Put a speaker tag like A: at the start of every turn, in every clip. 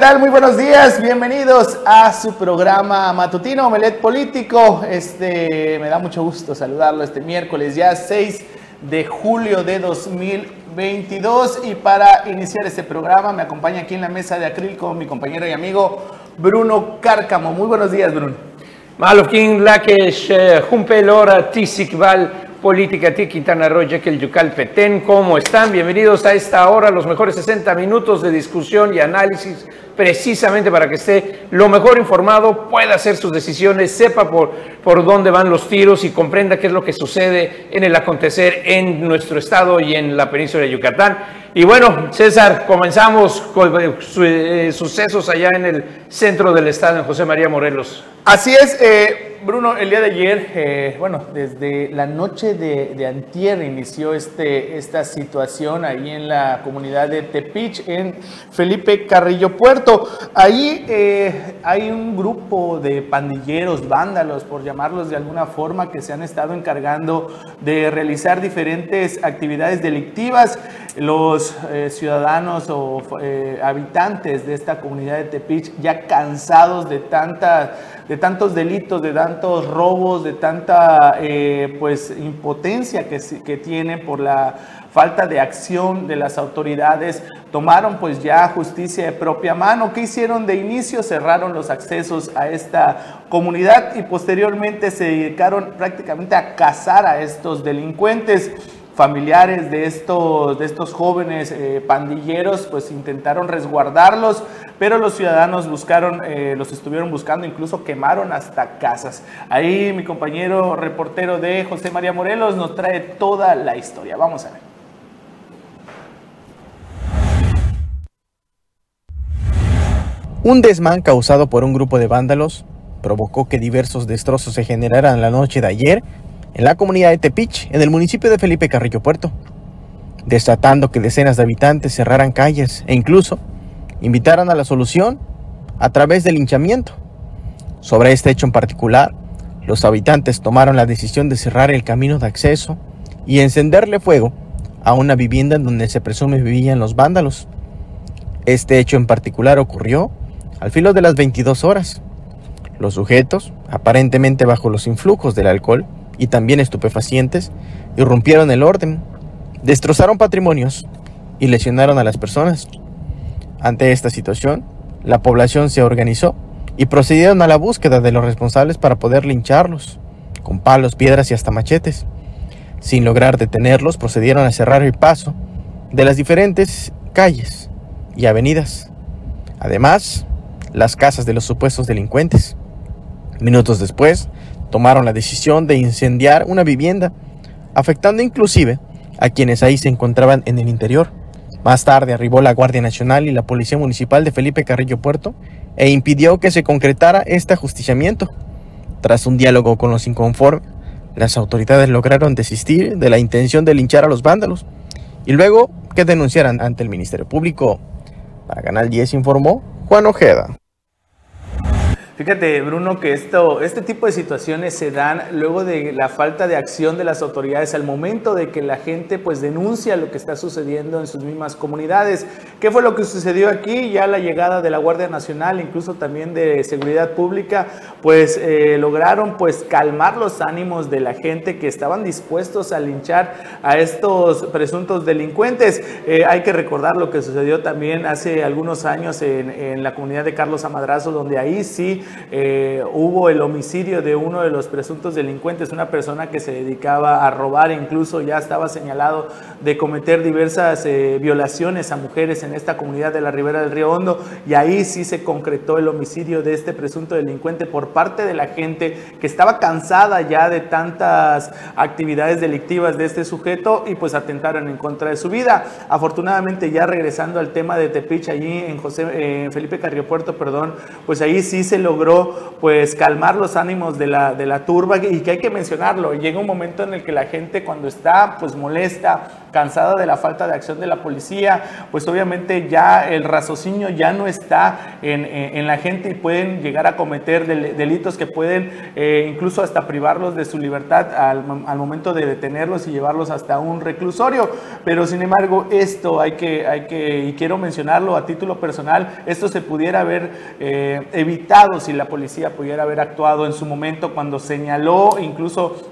A: tal? Muy buenos días. Bienvenidos a su programa matutino Omelet Político. Este, me da mucho gusto saludarlo este miércoles ya 6 de julio de 2022 y para iniciar este programa me acompaña aquí en la mesa de acrílico mi compañero y amigo Bruno Cárcamo. Muy buenos días, Bruno.
B: Malofkin Lakesh, Jumpe Lora, Tisikval, Política Ti Quintana Roo, el Yucal Petén. ¿Cómo están? Bienvenidos a esta hora, los mejores 60 minutos de discusión y análisis, precisamente para que esté lo mejor informado, pueda hacer sus decisiones, sepa por, por dónde van los tiros y comprenda qué es lo que sucede en el acontecer en nuestro estado y en la península de Yucatán. Y bueno, César, comenzamos con eh, sucesos allá en el centro del estado, en José María Morelos.
A: Así es, eh, Bruno, el día de ayer, eh, bueno, desde la noche de, de, antier inició este, esta situación ahí en la comunidad de Tepich, en Felipe Carrillo Puerto. Ahí eh, hay un grupo de pandilleros, vándalos, por llamarlos de alguna forma, que se han estado encargando de realizar diferentes actividades delictivas. Los eh, ciudadanos o habitantes de esta comunidad de Tepich, ya cansados de de tantos delitos, de tantos robos, de tanta eh, pues impotencia que, que tienen por la falta de acción de las autoridades, tomaron pues ya justicia de propia mano. ¿Qué hicieron de inicio? Cerraron los accesos a esta comunidad y posteriormente se dedicaron prácticamente a cazar a estos delincuentes familiares de estos, de estos jóvenes eh, pandilleros pues intentaron resguardarlos, pero los ciudadanos buscaron, eh, los estuvieron buscando, incluso quemaron hasta casas. Ahí mi compañero reportero de José María Morelos nos trae toda la historia. Vamos a ver.
C: Un desmán causado por un grupo de vándalos provocó que diversos destrozos se generaran la noche de ayer en la comunidad de Tepich, en el municipio de Felipe Carrillo Puerto, desatando que decenas de habitantes cerraran calles e incluso invitaran a la solución a través del linchamiento. Sobre este hecho en particular, los habitantes tomaron la decisión de cerrar el camino de acceso y encenderle fuego a una vivienda en donde se presume vivían los vándalos. Este hecho en particular ocurrió al filo de las 22 horas. Los sujetos, aparentemente bajo los influjos del alcohol, y también estupefacientes irrumpieron el orden, destrozaron patrimonios y lesionaron a las personas. Ante esta situación, la población se organizó y procedieron a la búsqueda de los responsables para poder lincharlos, con palos, piedras y hasta machetes. Sin lograr detenerlos, procedieron a cerrar el paso de las diferentes calles y avenidas. Además, las casas de los supuestos delincuentes. Minutos después, tomaron la decisión de incendiar una vivienda, afectando inclusive a quienes ahí se encontraban en el interior. Más tarde arribó la Guardia Nacional y la Policía Municipal de Felipe Carrillo Puerto e impidió que se concretara este ajusticiamiento. Tras un diálogo con los inconformes, las autoridades lograron desistir de la intención de linchar a los vándalos y luego que denunciaran ante el Ministerio Público. Para Canal 10 informó Juan Ojeda.
A: Fíjate, Bruno, que esto, este tipo de situaciones se dan luego de la falta de acción de las autoridades al momento de que la gente pues denuncia lo que está sucediendo en sus mismas comunidades. ¿Qué fue lo que sucedió aquí? Ya la llegada de la Guardia Nacional, incluso también de Seguridad Pública, pues eh, lograron pues calmar los ánimos de la gente que estaban dispuestos a linchar a estos presuntos delincuentes. Eh, hay que recordar lo que sucedió también hace algunos años en, en la comunidad de Carlos Amadrazo, donde ahí sí eh, hubo el homicidio de uno de los presuntos delincuentes, una persona que se dedicaba a robar, incluso ya estaba señalado de cometer diversas eh, violaciones a mujeres en esta comunidad de la Ribera del Río Hondo, y ahí sí se concretó el homicidio de este presunto delincuente por parte de la gente que estaba cansada ya de tantas actividades delictivas de este sujeto y pues atentaron en contra de su vida. Afortunadamente ya regresando al tema de Tepich allí en José Felipe Carriopuerto, perdón, pues ahí sí se lo pues calmar los ánimos de la, de la turba y que hay que mencionarlo, llega un momento en el que la gente cuando está pues molesta, cansada de la falta de acción de la policía, pues obviamente ya el raciocinio ya no está en, en, la gente y pueden llegar a cometer delitos que pueden eh, incluso hasta privarlos de su libertad al, al, momento de detenerlos y llevarlos hasta un reclusorio. Pero sin embargo, esto hay que, hay que y quiero mencionarlo a título personal, esto se pudiera haber eh, evitado si la policía pudiera haber actuado en su momento cuando señaló incluso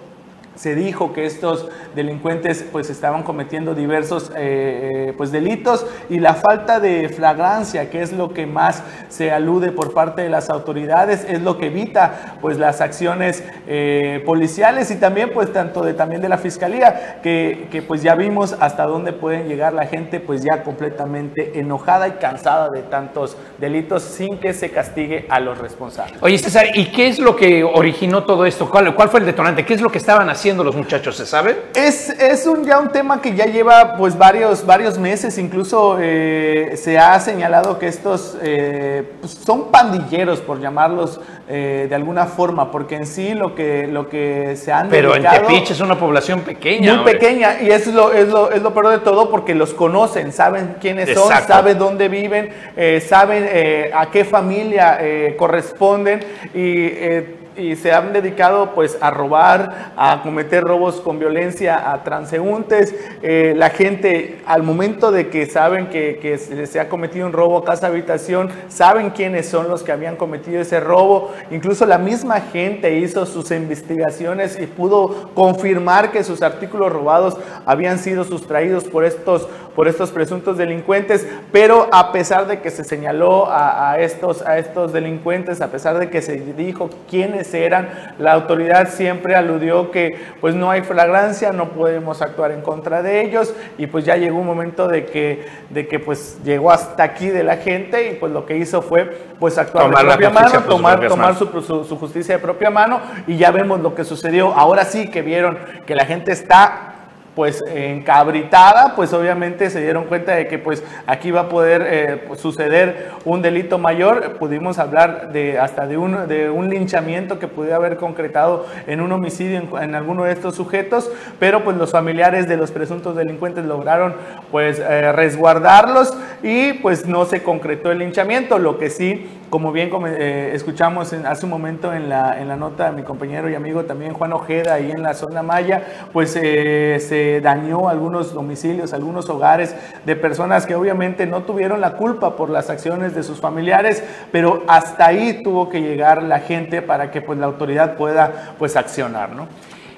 A: se dijo que estos delincuentes pues estaban cometiendo diversos eh, eh, pues delitos y la falta de flagrancia que es lo que más se alude por parte de las autoridades es lo que evita pues las acciones eh, policiales y también pues tanto de también de la fiscalía que, que, pues ya vimos hasta dónde pueden llegar la gente pues ya completamente enojada y cansada de tantos delitos sin que se castigue a los responsables.
B: Oye César, ¿y qué es lo que originó todo esto? ¿Cuál, cuál fue el detonante? ¿Qué es lo que estaban haciendo? Los muchachos, se sabe?
A: Es, es un, ya un tema que ya lleva pues varios, varios meses, incluso eh, se ha señalado que estos eh, pues, son pandilleros, por llamarlos eh, de alguna forma, porque en sí lo que, lo que se han
B: Pero en Tepiche es una población pequeña.
A: Muy pequeña, y es lo, es, lo, es lo peor de todo porque los conocen, saben quiénes son, saben dónde viven, saben a qué familia corresponden y y se han dedicado pues a robar, a cometer robos con violencia a transeúntes. Eh, la gente al momento de que saben que, se ha cometido un robo a casa habitación, saben quiénes son los que habían cometido ese robo. Incluso la misma gente hizo sus investigaciones y pudo confirmar que sus artículos robados habían sido sustraídos por estos, por estos presuntos delincuentes. Pero a pesar de que se señaló a estos, a estos delincuentes, a pesar de que se dijo quiénes eran. La autoridad siempre aludió que pues no hay flagrancia, no podemos actuar en contra de ellos y pues ya llegó un momento de que, de que pues llegó hasta aquí de la gente y pues lo que hizo fue pues actuar de propia mano, tomar, tomar su, su justicia de propia mano y ya vemos lo que sucedió. Ahora sí que vieron que la gente está pues encabritada, pues obviamente se dieron cuenta de que pues aquí va a poder eh, pues, suceder un delito mayor. Pudimos hablar de hasta de un, de un linchamiento que pudiera haber concretado en un homicidio en, alguno de estos sujetos, pero pues los familiares de los presuntos delincuentes lograron pues eh, resguardarlos y pues no se concretó el linchamiento. Lo que sí, como bien eh, escuchamos hace un momento en la, en la nota de mi compañero y amigo también Juan Ojeda ahí en la zona Maya, pues se dañó algunos domicilios, algunos hogares de personas que obviamente no tuvieron la culpa por las acciones de sus familiares, pero hasta ahí tuvo que llegar la gente para que pues la autoridad pueda pues accionar, ¿no?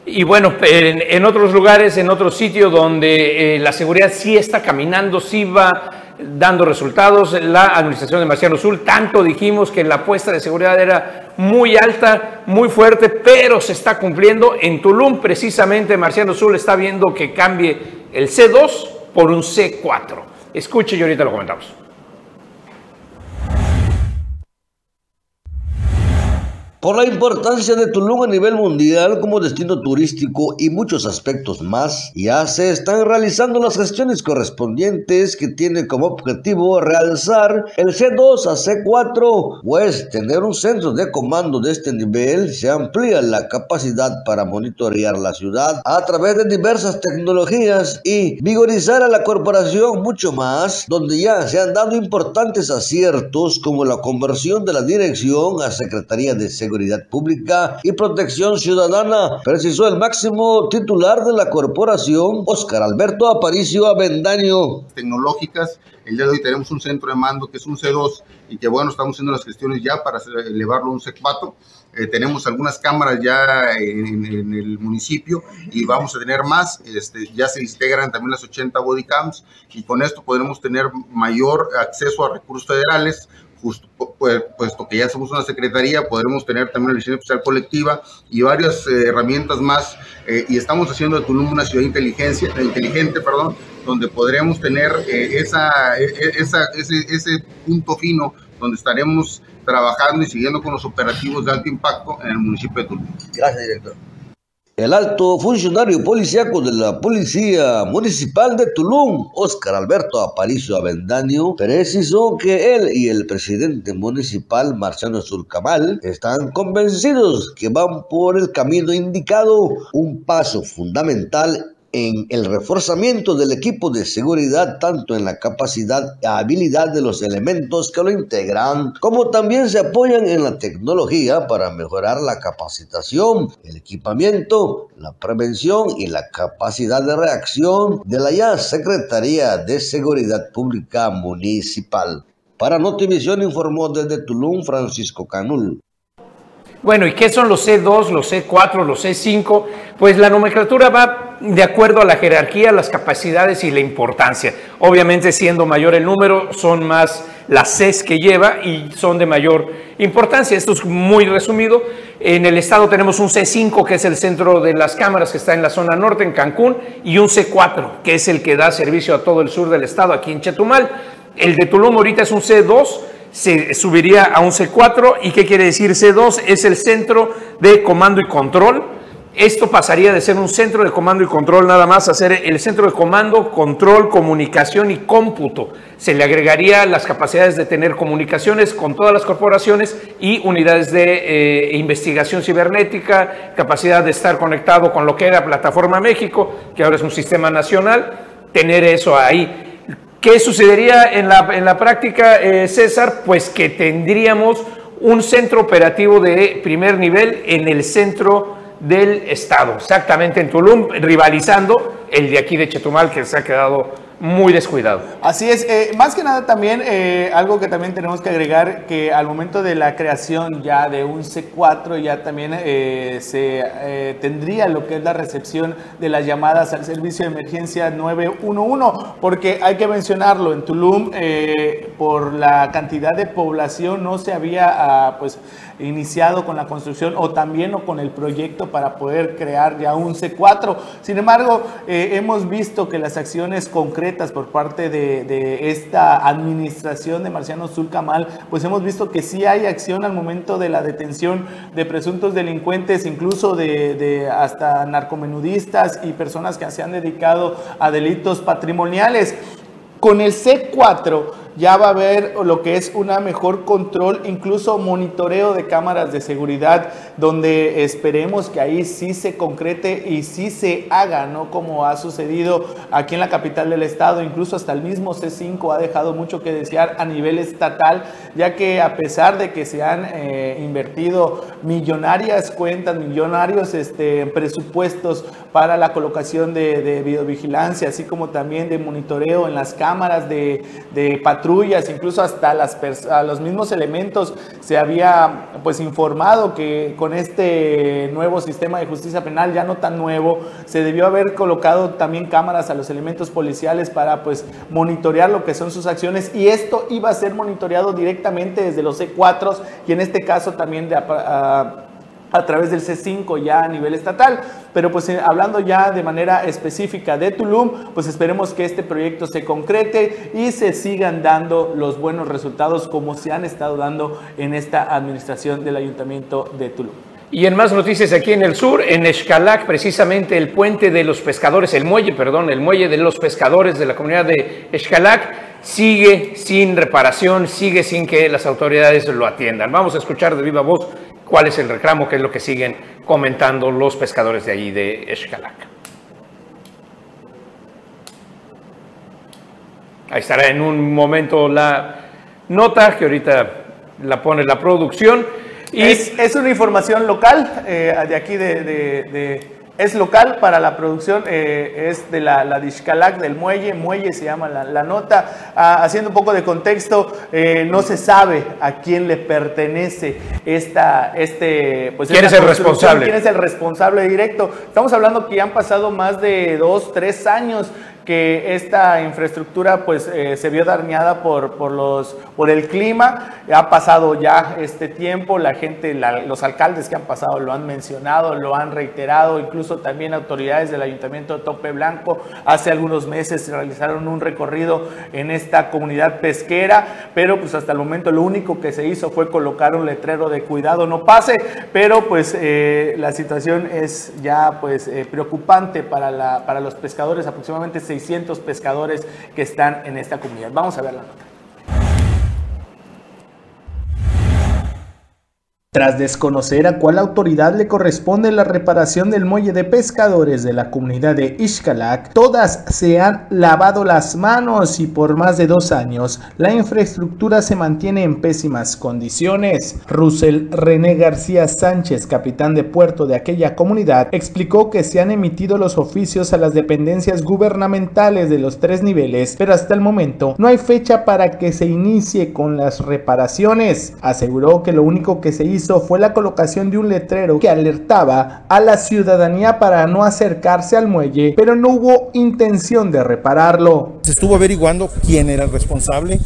B: Y bueno, en, otros lugares, en otros sitios donde eh, la seguridad sí está caminando, sí va dando resultados. La administración de Marciano Sul, tanto dijimos que la apuesta de seguridad era muy alta, muy fuerte, pero se está cumpliendo. En Tulum, precisamente, Marciano Sul está viendo que cambie el C2 por un C4. Escuche y ahorita lo comentamos.
D: Por la importancia de Tulum a nivel mundial como destino turístico y muchos aspectos más, ya se están realizando las gestiones correspondientes que tienen como objetivo realzar el C2 a C4, pues tener un centro de comando de este nivel. Se amplía la capacidad para monitorear la ciudad a través de diversas tecnologías y vigorizar a la corporación mucho más, donde ya se han dado importantes aciertos como la conversión de la dirección a Secretaría de Seguridad Seguridad Pública y Protección Ciudadana, precisó el máximo titular de la corporación, Oscar Alberto Aparicio Avendaño.
E: Tecnológicas, el día de hoy tenemos un centro de mando que es un C2 y que bueno, estamos haciendo las gestiones ya para elevarlo a un C4. Eh, tenemos algunas cámaras ya en, el municipio y vamos a tener más. Este, ya se integran también las 80 bodycams y con esto podremos tener mayor acceso a recursos federales, justo, pues, puesto que ya somos una secretaría, podremos tener también una licencia especial colectiva y varias eh, herramientas más. Eh, y estamos haciendo de Tulum una ciudad inteligencia, inteligente, perdón, donde podremos tener eh, esa, e, e, esa, ese, ese punto fino donde estaremos trabajando y siguiendo con los operativos de alto impacto en el municipio de Tulum.
D: Gracias, director. El alto funcionario policíaco de la Policía Municipal de Tulum, Óscar Alberto Aparicio Avendaño, precisó que él y el presidente municipal, Marciano Zulcamal, están convencidos que van por el camino indicado, un paso fundamental en el reforzamiento del equipo de seguridad, tanto en la capacidad y habilidad de los elementos que lo integran, como también se apoyan en la tecnología para mejorar la capacitación, el equipamiento, la prevención y la capacidad de reacción de la ya Secretaría de Seguridad Pública Municipal. Para Notivisión informó desde Tulum Francisco Canul.
B: Bueno, ¿y qué son los C2, los C4, los C5? Pues la nomenclatura va de acuerdo a la jerarquía, las capacidades y la importancia. Obviamente, siendo mayor el número, son más las Cs que lleva y son de mayor importancia. Esto es muy resumido. En el estado tenemos un C5, que es el centro de las cámaras, que está en la zona norte, en Cancún, y un C4, que es el que da servicio a todo el sur del estado, aquí en Chetumal. El de Tulum ahorita es un C2 se subiría a un C4. ¿Y qué quiere decir C2? Es el centro de comando y control. Esto pasaría de ser un centro de comando y control nada más a ser el centro de comando, control, comunicación y cómputo. Se le agregaría las capacidades de tener comunicaciones con todas las corporaciones y unidades de eh, investigación cibernética, capacidad de estar conectado con lo que era Plataforma México, que ahora es un sistema nacional, tener eso ahí. ¿Qué sucedería en la, práctica, eh, César? Pues que tendríamos un centro operativo de primer nivel en el centro del Estado, exactamente en Tulum, rivalizando el de aquí de Chetumal, que se ha quedado muy descuidado.
A: Así es, eh, más que nada también eh, algo que también tenemos que agregar, que al momento de la creación ya de un C4 ya también eh, se tendría lo que es la recepción de las llamadas al servicio de emergencia 911, porque hay que mencionarlo, en Tulum por la cantidad de población no se había ah, pues iniciado con la construcción o también o con el proyecto para poder crear ya un C4. Sin embargo, hemos visto que las acciones concretas por parte de, esta administración de Marciano Zulcamal, pues hemos visto que sí hay acción al momento de la detención de presuntos delincuentes, incluso de hasta narcomenudistas y personas que se han dedicado a delitos patrimoniales. Con el C4 ya va a haber lo que es una mejor control, incluso monitoreo de cámaras de seguridad, donde esperemos que ahí sí se concrete y sí se haga, ¿no? Como ha sucedido aquí en la capital del estado, incluso hasta el mismo C5 ha dejado mucho que desear a nivel estatal, ya que a pesar de que se han eh, invertido millonarias cuentas, millonarios este, presupuestos para la colocación de, de videovigilancia, así como también de monitoreo en las cámaras de, de incluso hasta las a los mismos elementos se había pues informado que con este nuevo sistema de justicia penal, ya no tan nuevo, se debió haber colocado también cámaras a los elementos policiales para pues monitorear lo que son sus acciones. Y esto iba a ser monitoreado directamente desde los C4 y en este caso también de... a través del C5 ya a nivel estatal. Pero pues eh, hablando ya de manera específica de Tulum, pues esperemos que este proyecto se concrete y se sigan dando los buenos resultados como se han estado dando en esta administración del Ayuntamiento de Tulum.
B: Y en más noticias aquí en el sur, en Escalac, precisamente el puente de los pescadores, el muelle, perdón, el muelle de los pescadores de la comunidad de Escalac sigue sin reparación, sigue sin que las autoridades lo atiendan. Vamos a escuchar de viva voz cuál es el reclamo, qué es lo que siguen comentando los pescadores de allí de Escalac. Ahí estará en un momento la nota que ahorita la pone la producción.
A: Y es, una información local eh, de aquí de es local para la producción, eh, es de la, la Dishkalak del muelle, muelle se llama la, nota. Ah, haciendo un poco de contexto, eh, no se sabe a quién le pertenece esta, este,
B: pues ¿Quién es el responsable?
A: ¿Quién es el responsable directo? Estamos hablando que ya han pasado más de dos, tres años que esta infraestructura pues eh, se vio dañada por, por, los, por el clima. Ha pasado ya este tiempo, la gente, los alcaldes que han pasado lo han mencionado, lo han reiterado, incluso también autoridades del Ayuntamiento de Tope Blanco. Hace algunos meses realizaron un recorrido en esta comunidad pesquera, pero pues hasta el momento lo único que se hizo fue colocar un letrero de cuidado. No pase, pero pues eh, la situación es ya pues eh, preocupante para, la, para los pescadores, aproximadamente 600 pescadores que están en esta comunidad. Vamos a ver la nota. Tras desconocer a cuál autoridad le corresponde la reparación del muelle de pescadores de la comunidad de Ixcalac, todas se han lavado las manos y por más de dos años la infraestructura se mantiene en pésimas condiciones. Russell René García Sánchez, capitán de puerto de aquella comunidad, explicó que se han emitido los oficios a las dependencias gubernamentales de los tres niveles, pero hasta el momento no hay fecha para que se inicie con las reparaciones. Aseguró que lo único que se hizo fue la colocación de un letrero que alertaba a la ciudadanía para no acercarse al muelle, pero no hubo intención de repararlo.
F: Se estuvo averiguando quién era el responsable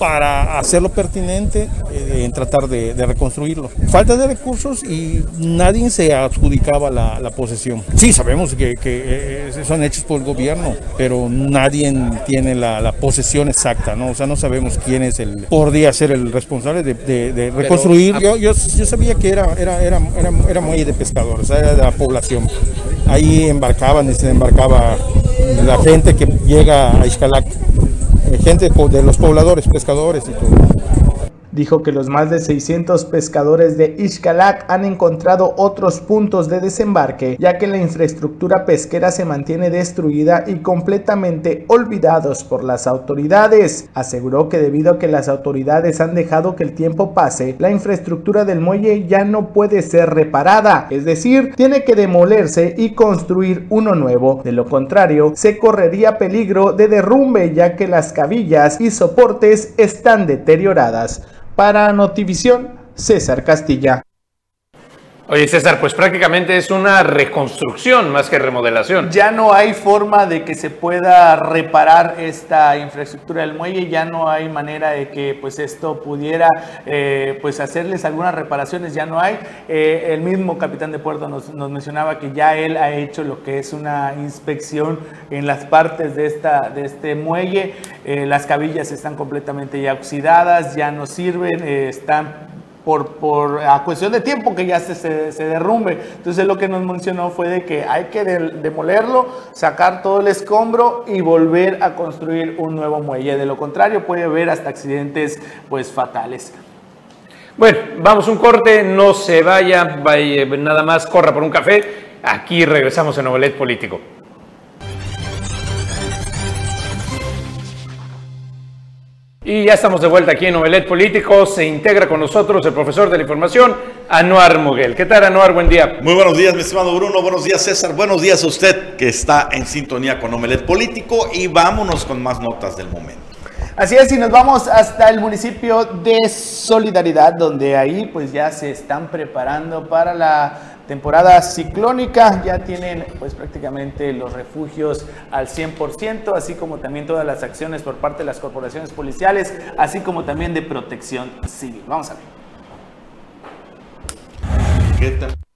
F: para hacerlo pertinente eh, en tratar de, reconstruirlo. Falta de recursos y nadie se adjudicaba la, posesión. Sí, sabemos que, eh, son hechos por el gobierno, pero nadie tiene la, posesión exacta, ¿no? O sea, no sabemos quién es el, podría ser el responsable de, reconstruir. yo, yo yo sabía que era, era, era, era, era muelle de pescadores, era de la población. Ahí embarcaban y se embarcaba la gente que llega a Ixcalac, eh, gente de los pobladores, pescadores y todo.
A: Dijo que los más de 600 pescadores de Ixcalac han encontrado otros puntos de desembarque, ya que la infraestructura pesquera se mantiene destruida y completamente olvidados por las autoridades. Aseguró que debido a que las autoridades han dejado que el tiempo pase, la infraestructura del muelle ya no puede ser reparada, es decir, tiene que demolerse y construir uno nuevo. De lo contrario, se correría peligro de derrumbe ya que las cabillas y soportes están deterioradas. Para Notivisión, César Castilla.
B: Oye, César, pues prácticamente es una reconstrucción más que remodelación.
A: Ya no hay forma de que se pueda reparar esta infraestructura del muelle, ya no hay manera de que pues esto pudiera eh, pues hacerles algunas reparaciones, ya no hay. Eh, el mismo capitán de puerto nos, mencionaba que ya él ha hecho lo que es una inspección en las partes de, esta, de este muelle, eh, las cabillas están completamente ya oxidadas, ya no sirven, están por, por a cuestión de tiempo que ya se, se, derrumbe. Entonces lo que nos mencionó fue de que hay que demolerlo, sacar todo el escombro y volver a construir un nuevo muelle. De lo contrario puede haber hasta accidentes pues fatales.
B: Bueno, vamos un corte, no se vaya, vaya nada más corra por un café. Aquí regresamos en Novelet Político. Y ya estamos de vuelta aquí en Novelet Político. Se integra con nosotros el profesor de la información, Anuar Muguel. ¿Qué tal, Anuar? Buen día.
G: Muy buenos días, mi estimado Bruno. Buenos días, César. Buenos días a usted que está en sintonía con Novelet Político. Y vámonos con más notas del momento.
A: Así es, y nos vamos hasta el municipio de Solidaridad, donde ahí pues ya se están preparando para la temporada ciclónica, ya tienen pues prácticamente los refugios al 100%, así como también todas las acciones por parte de las corporaciones policiales, así como también de protección civil. Vamos a ver.
H: ¿Qué tal?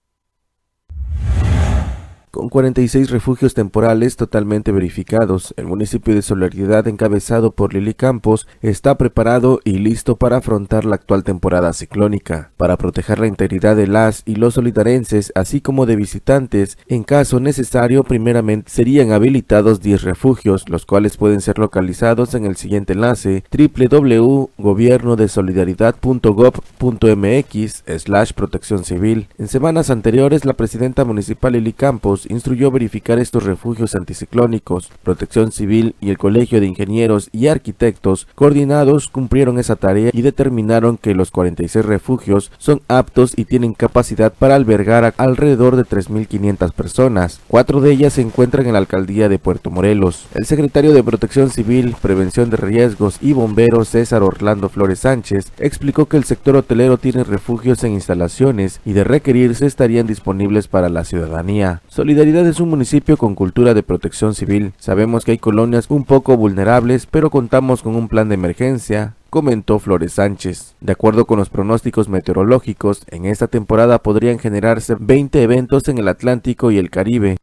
H: Con 46 refugios temporales totalmente verificados, el municipio de Solidaridad encabezado por Lili Campos está preparado y listo para afrontar la actual temporada ciclónica, para proteger la integridad de las y los solidarenses, así como de visitantes. En caso necesario, primeramente serían habilitados 10 refugios, los cuales pueden ser localizados en el siguiente enlace www.gobiernodesolidaridad.gov.mx slash protección civil. En semanas anteriores, la presidenta municipal Lili Campos instruyó verificar estos refugios anticiclónicos. Protección Civil y el Colegio de Ingenieros y Arquitectos coordinados cumplieron esa tarea y determinaron que los 46 refugios son aptos y tienen capacidad para albergar a alrededor de 3.500 personas. Cuatro de ellas se encuentran en la alcaldía de Puerto Morelos. El secretario de Protección Civil, Prevención de Riesgos y Bomberos César Orlando Flores Sánchez explicó que el sector hotelero tiene refugios en instalaciones y de requerirse estarían disponibles para la ciudadanía Solidaridad es un municipio con cultura de protección civil. Sabemos que hay colonias un poco vulnerables, pero contamos con un plan de emergencia, comentó Flores Sánchez. De acuerdo con los pronósticos meteorológicos, en esta temporada podrían generarse 20 eventos en el Atlántico y el Caribe,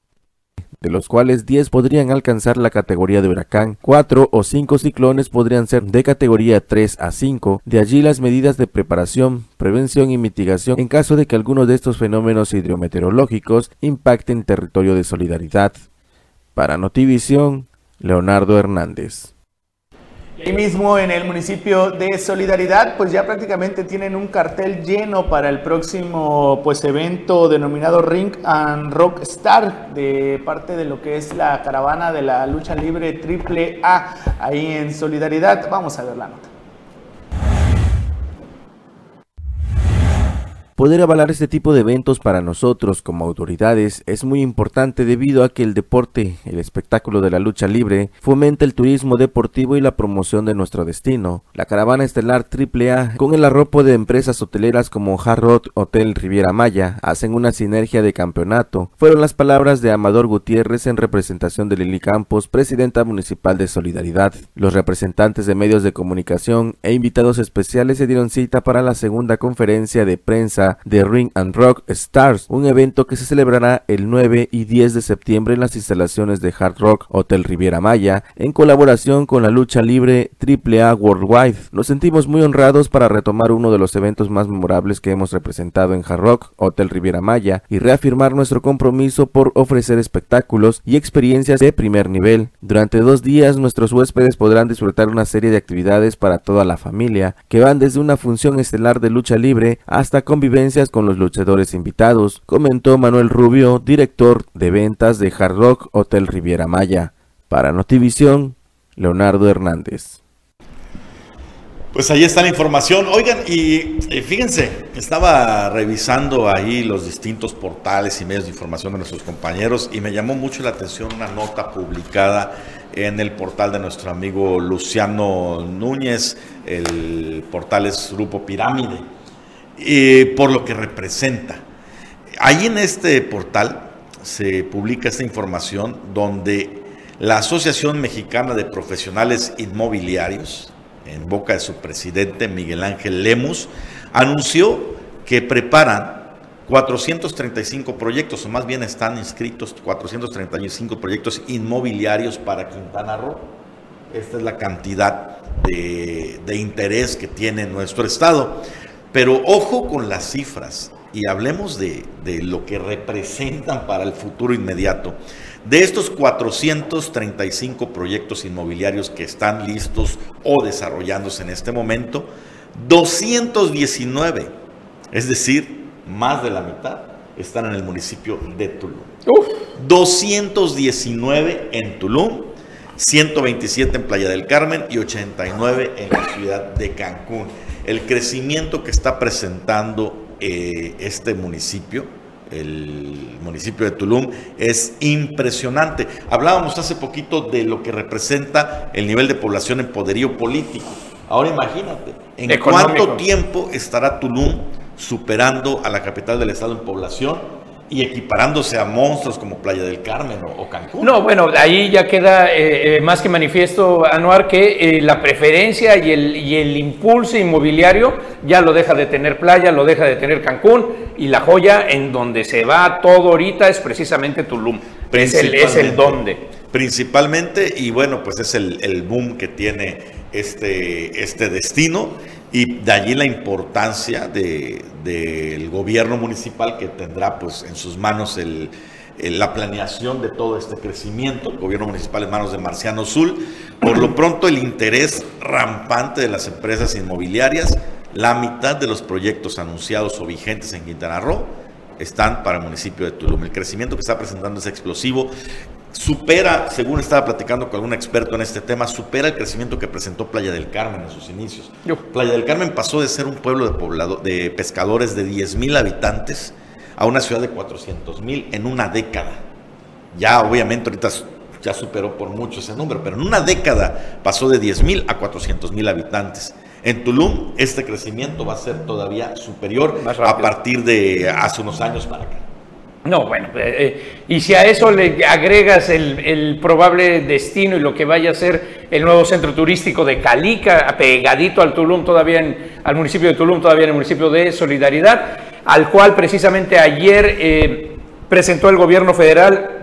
H: de los cuales 10 podrían alcanzar la categoría de huracán, 4 o 5 ciclones podrían ser de categoría 3 a 5, de allí las medidas de preparación, prevención y mitigación en caso de que alguno de estos fenómenos hidrometeorológicos impacten territorio de solidaridad. Para Notivisión, Leonardo Hernández.
A: Ahí mismo en el municipio de Solidaridad, pues ya prácticamente tienen un cartel lleno para el próximo pues evento denominado Ring and Rock Star de parte de lo que es la caravana de la lucha libre triple A ahí en Solidaridad. Vamos a ver la nota.
H: Poder avalar este tipo de eventos para nosotros como autoridades es muy importante debido a que el deporte, el espectáculo de la lucha libre, fomenta el turismo deportivo y la promoción de nuestro destino. La caravana estelar AAA, con el arropo de empresas hoteleras como Hard Rock Hotel Riviera Maya, hacen una sinergia de campeonato. Fueron las palabras de Amador Gutiérrez en representación de Lili Campos, presidenta municipal de Solidaridad. Los representantes de medios de comunicación e invitados especiales se dieron cita para la segunda conferencia de prensa de Ring and Rock Stars, un evento que se celebrará el 9 y 10 de septiembre en las instalaciones de Hard Rock Hotel Riviera Maya, en colaboración con la lucha libre AAA Worldwide. Nos sentimos muy honrados para retomar uno de los eventos más memorables que hemos representado en Hard Rock Hotel Riviera Maya y reafirmar nuestro compromiso por ofrecer espectáculos y experiencias de primer nivel. Durante dos días nuestros huéspedes podrán disfrutar una serie de actividades para toda la familia, que van desde una función estelar de lucha libre hasta convivencia con los luchadores invitados, comentó Manuel Rubio, director de ventas de Hard Rock Hotel Riviera Maya. Para Notivisión, Leonardo Hernández.
G: Pues ahí está la información. Oigan, y fíjense, estaba revisando ahí los distintos portales y medios de información de nuestros compañeros y me llamó mucho la atención una nota publicada en el portal de nuestro amigo Luciano Núñez. El portal es Grupo Pirámide por lo que representa. Ahí en este portal se publica esta información donde la Asociación Mexicana de Profesionales Inmobiliarios, en boca de su presidente Miguel Ángel Lemus, anunció que preparan 435 proyectos, o más bien están inscritos 435 proyectos inmobiliarios para Quintana Roo. Esta es la cantidad de interés que tiene nuestro estado. Pero ojo con las cifras y hablemos de, lo que representan para el futuro inmediato. De estos 435 proyectos inmobiliarios que están listos o desarrollándose en este momento, 219, es decir, más de la mitad, están en el municipio de Tulum. 219 en Tulum, 127 en Playa del Carmen y 89 en la ciudad de Cancún el crecimiento que está presentando eh, este municipio, el municipio de Tulum, es impresionante. Hablábamos hace poquito de lo que representa el nivel de población en poderío político. Ahora imagínate, ¿en cuánto tiempo estará Tulum superando a la capital del estado en población? Y equiparándose a monstruos como Playa del Carmen o, Cancún.
B: No, bueno, ahí ya queda eh, eh, más que manifiesto, Anuar, que eh, la preferencia y el, y el impulso inmobiliario ya lo deja de tener Playa, lo deja de tener Cancún, y la joya en donde se va todo ahorita es precisamente Tulum. Es el, es el donde.
G: Principalmente, y bueno, pues es el, el boom que tiene este, este destino y de allí la importancia del gobierno municipal que tendrá pues en sus manos la planeación de todo este crecimiento, el gobierno municipal en manos de Marciano Zul. Por lo pronto el interés rampante de las empresas inmobiliarias, la mitad de los proyectos anunciados o vigentes en Quintana Roo están para el municipio de Tulum. El crecimiento que está presentando es explosivo supera, según estaba platicando con algún experto en este tema, supera el crecimiento que presentó Playa del Carmen en sus inicios. Playa del Carmen pasó de ser un pueblo de, poblado, de pescadores de 10 mil habitantes a una ciudad de 400 mil en una década. Ya obviamente ahorita ya superó por mucho ese número, pero en una década pasó de 10 mil a 400 mil habitantes. En Tulum este crecimiento va a ser todavía superior a partir de hace unos años para acá.
B: No, bueno, eh, eh, y si a eso le agregas el, probable destino y lo que vaya a ser el nuevo centro turístico de Calica, pegadito al Tulum, todavía en, al municipio de Tulum, todavía en el municipio de Solidaridad, al cual precisamente ayer eh, presentó el gobierno federal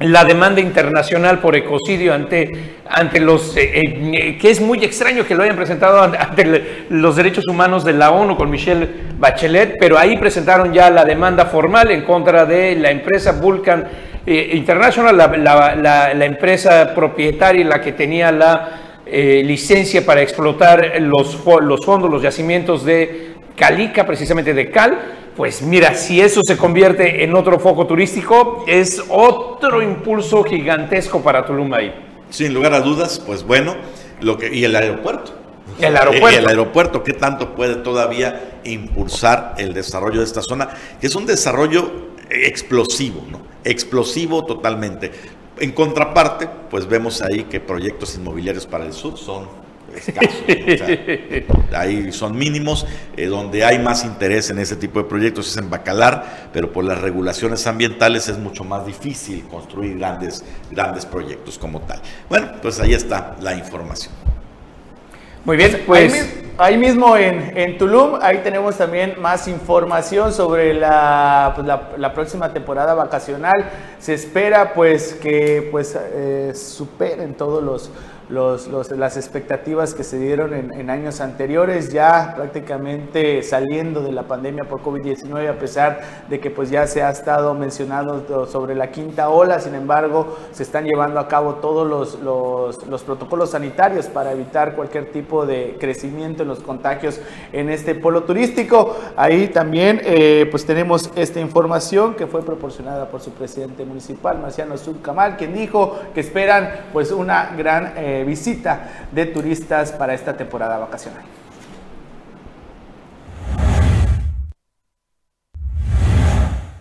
B: la demanda internacional por ecocidio ante, ante los, eh, eh, que es muy extraño que lo hayan presentado ante los derechos humanos de la ONU con Michelle Bachelet, pero ahí presentaron ya la demanda formal en contra de la empresa Vulcan eh, International, la, la, empresa propietaria, la que tenía la licencia para explotar los, los fondos, los yacimientos de Calica, precisamente de Cal, pues mira, si eso se convierte en otro foco turístico, es otro impulso gigantesco para Tulum ahí.
G: Sin lugar a dudas, pues bueno, lo que, y el aeropuerto.
B: El aeropuerto.
G: El aeropuerto, ¿qué tanto puede todavía impulsar el desarrollo de esta zona? Que es un desarrollo explosivo, ¿no? Explosivo totalmente. En contraparte, pues vemos ahí que proyectos inmobiliarios para el sur son ahí son mínimos. Eh, donde hay más interés en ese tipo de proyectos es en Bacalar, pero por las regulaciones ambientales es mucho más difícil construir grandes, grandes proyectos como tal. Bueno, pues ahí está la información.
A: Muy bien, pues... Ahí, mismo en, Tulum, ahí tenemos también más información sobre la, pues la, próxima temporada vacacional. Se espera pues que pues eh, superen todos los los, las expectativas que se dieron en, años anteriores, ya prácticamente saliendo de la pandemia por COVID-19, a pesar de que pues ya se ha estado mencionando sobre la quinta ola, sin embargo, se están llevando a cabo todos los, los, protocolos sanitarios para evitar cualquier tipo de crecimiento en los contagios en este polo turístico. Ahí también eh, pues tenemos esta información que fue proporcionada por su presidente municipal, Marciano Subcamal, quien dijo que esperan pues una gran... Eh, visita de turistas para esta temporada vacacional.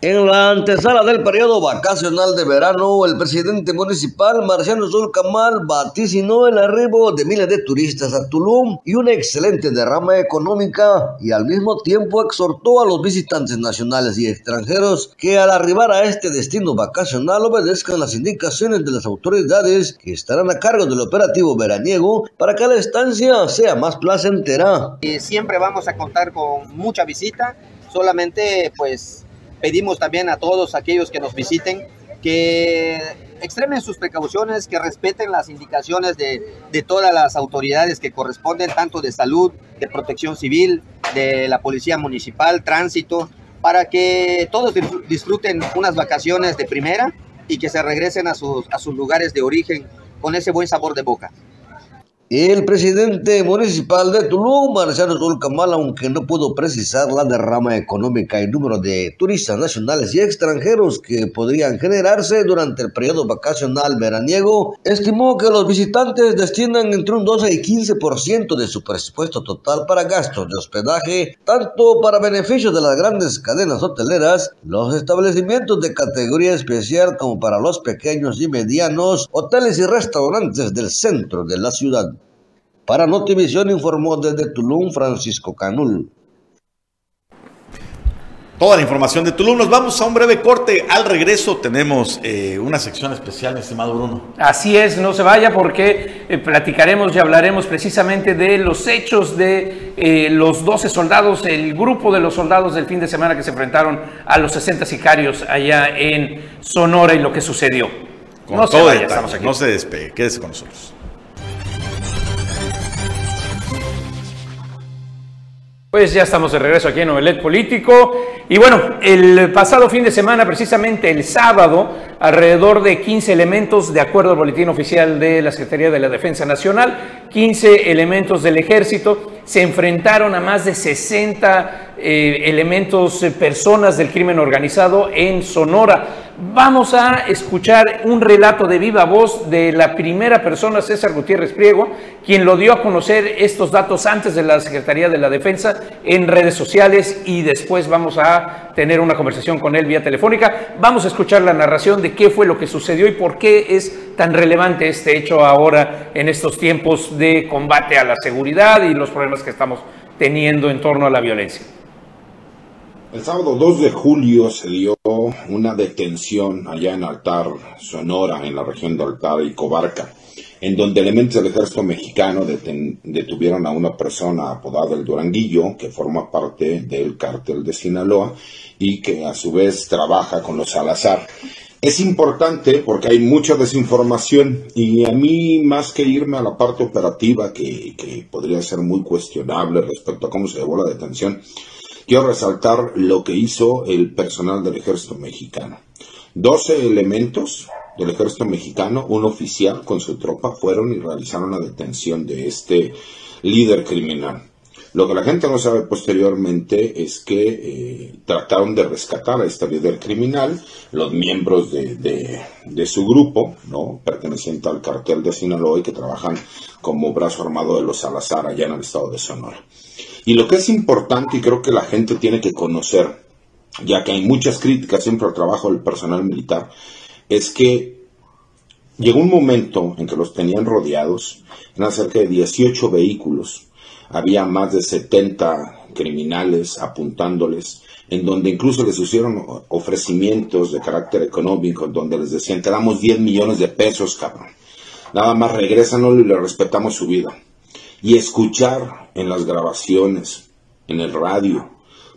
D: En la antesala del periodo vacacional de verano, el presidente municipal Marciano Zulcamal vaticinó el arribo de miles de turistas a Tulum y una excelente derrama económica y al mismo tiempo exhortó a los visitantes nacionales y extranjeros que al arribar a este destino vacacional obedezcan las indicaciones de las autoridades que estarán a cargo del operativo veraniego para que la estancia sea más placentera.
I: Y siempre vamos a contar con mucha visita, solamente pues pedimos también a todos aquellos que nos visiten que extremen sus precauciones, que respeten las indicaciones de, de, todas las autoridades que corresponden, tanto de salud, de protección civil, de la policía municipal, tránsito, para que todos disfruten unas vacaciones de primera y que se regresen a sus, a sus lugares de origen con ese buen sabor de boca.
D: El presidente municipal de Tulum, Marciano Tulcamal, aunque no pudo precisar la derrama económica y número de turistas nacionales y extranjeros que podrían generarse durante el periodo vacacional veraniego, estimó que los visitantes destinan entre un 12 y 15% de su presupuesto total para gastos de hospedaje, tanto para beneficios de las grandes cadenas hoteleras, los establecimientos de categoría especial como para los pequeños y medianos hoteles y restaurantes del centro de la ciudad. Para Notivisión informó desde Tulum Francisco Canul.
G: Toda la información de Tulum. Nos vamos a un breve corte. Al regreso tenemos eh, una sección especial, estimado Bruno.
B: Así es, no se vaya porque eh, platicaremos y hablaremos precisamente de los hechos de eh, los 12 soldados, el grupo de los soldados del fin de semana que se enfrentaron a los 60 sicarios allá en Sonora y lo que sucedió.
G: Con no todo se vaya, estamos aquí. No se despegue, quédese con nosotros.
B: Pues ya estamos de regreso aquí en Novelet Político. Y bueno, el pasado fin de semana, precisamente el sábado, alrededor de 15 elementos, de acuerdo al boletín oficial de la Secretaría de la Defensa Nacional, 15 elementos del ejército se enfrentaron a más de 60 eh, elementos, eh, personas del crimen organizado en Sonora. Vamos a escuchar un relato de viva voz de la primera persona, César Gutiérrez Priego, quien lo dio a conocer estos datos antes de la Secretaría de la Defensa en redes sociales y después vamos a tener una conversación con él vía telefónica. Vamos a escuchar la narración de qué fue lo que sucedió y por qué es tan relevante este hecho ahora en estos tiempos de combate a la seguridad y los problemas que estamos teniendo en torno a la violencia.
J: El sábado 2 de julio se dio una detención allá en Altar, Sonora, en la región de Altar y Cobarca, en donde elementos del ejército mexicano detuvieron a una persona apodada el Duranguillo, que forma parte del cártel de Sinaloa y que a su vez trabaja con los Salazar. Es importante porque hay mucha desinformación y a mí más que irme a la parte operativa que, que podría ser muy cuestionable respecto a cómo se llevó la detención, quiero resaltar lo que hizo el personal del ejército mexicano. 12 elementos del ejército mexicano, un oficial con su tropa, fueron y realizaron la detención de este líder criminal. Lo que la gente no sabe posteriormente es que eh, trataron de rescatar a este líder criminal, los miembros de, su grupo, ¿no? perteneciente al cartel de Sinaloa y que trabajan como brazo armado de los Salazar allá en el estado de Sonora. Y lo que es importante y creo que la gente tiene que conocer, ya que hay muchas críticas siempre al trabajo del personal militar, es que llegó un momento en que los tenían rodeados, eran cerca de 18 vehículos había más de 70 criminales apuntándoles, en donde incluso les hicieron ofrecimientos de carácter económico, donde les decían, te damos 10 millones de pesos, cabrón. Nada más regrésanos y le respetamos su vida. Y escuchar en las grabaciones, en el radio,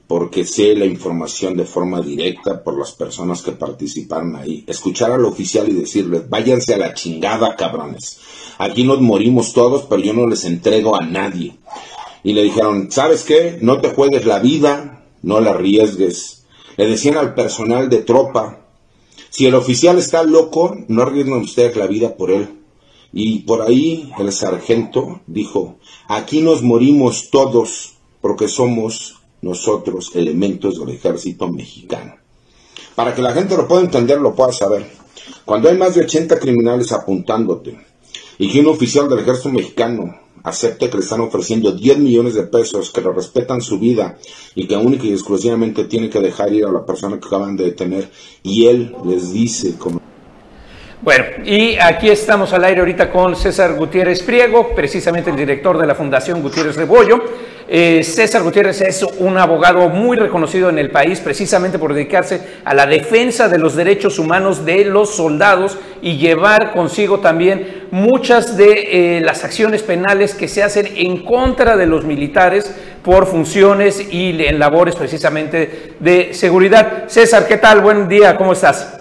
J: porque sé la información de forma directa por las personas que participaron ahí. Escuchar al oficial y decirles, váyanse a la chingada, cabrones. Aquí nos morimos todos, pero yo no les entrego a nadie. Y le dijeron, ¿sabes qué? No te juegues la vida, no la arriesgues. Le decían al personal de tropa, si el oficial está loco, no arriesguen ustedes la vida por él. Y por ahí el sargento dijo, aquí nos morimos todos porque somos nosotros elementos del ejército mexicano. Para que la gente lo pueda entender, lo pueda saber. Cuando hay más de 80 criminales apuntándote y que un oficial del ejército mexicano acepte que le están ofreciendo 10 millones de pesos, que le respetan su vida y que única y exclusivamente tiene que dejar ir a la persona que acaban de detener y él les dice como
B: bueno, y aquí estamos al aire ahorita con César Gutiérrez Priego, precisamente el director de la Fundación Gutiérrez Rebollo. Eh, César Gutiérrez es un abogado muy reconocido en el país precisamente por dedicarse a la defensa de los derechos humanos de los soldados y llevar consigo también muchas de eh, las acciones penales que se hacen en contra de los militares por funciones y en labores precisamente de seguridad. César, ¿qué tal? Buen día, ¿cómo estás?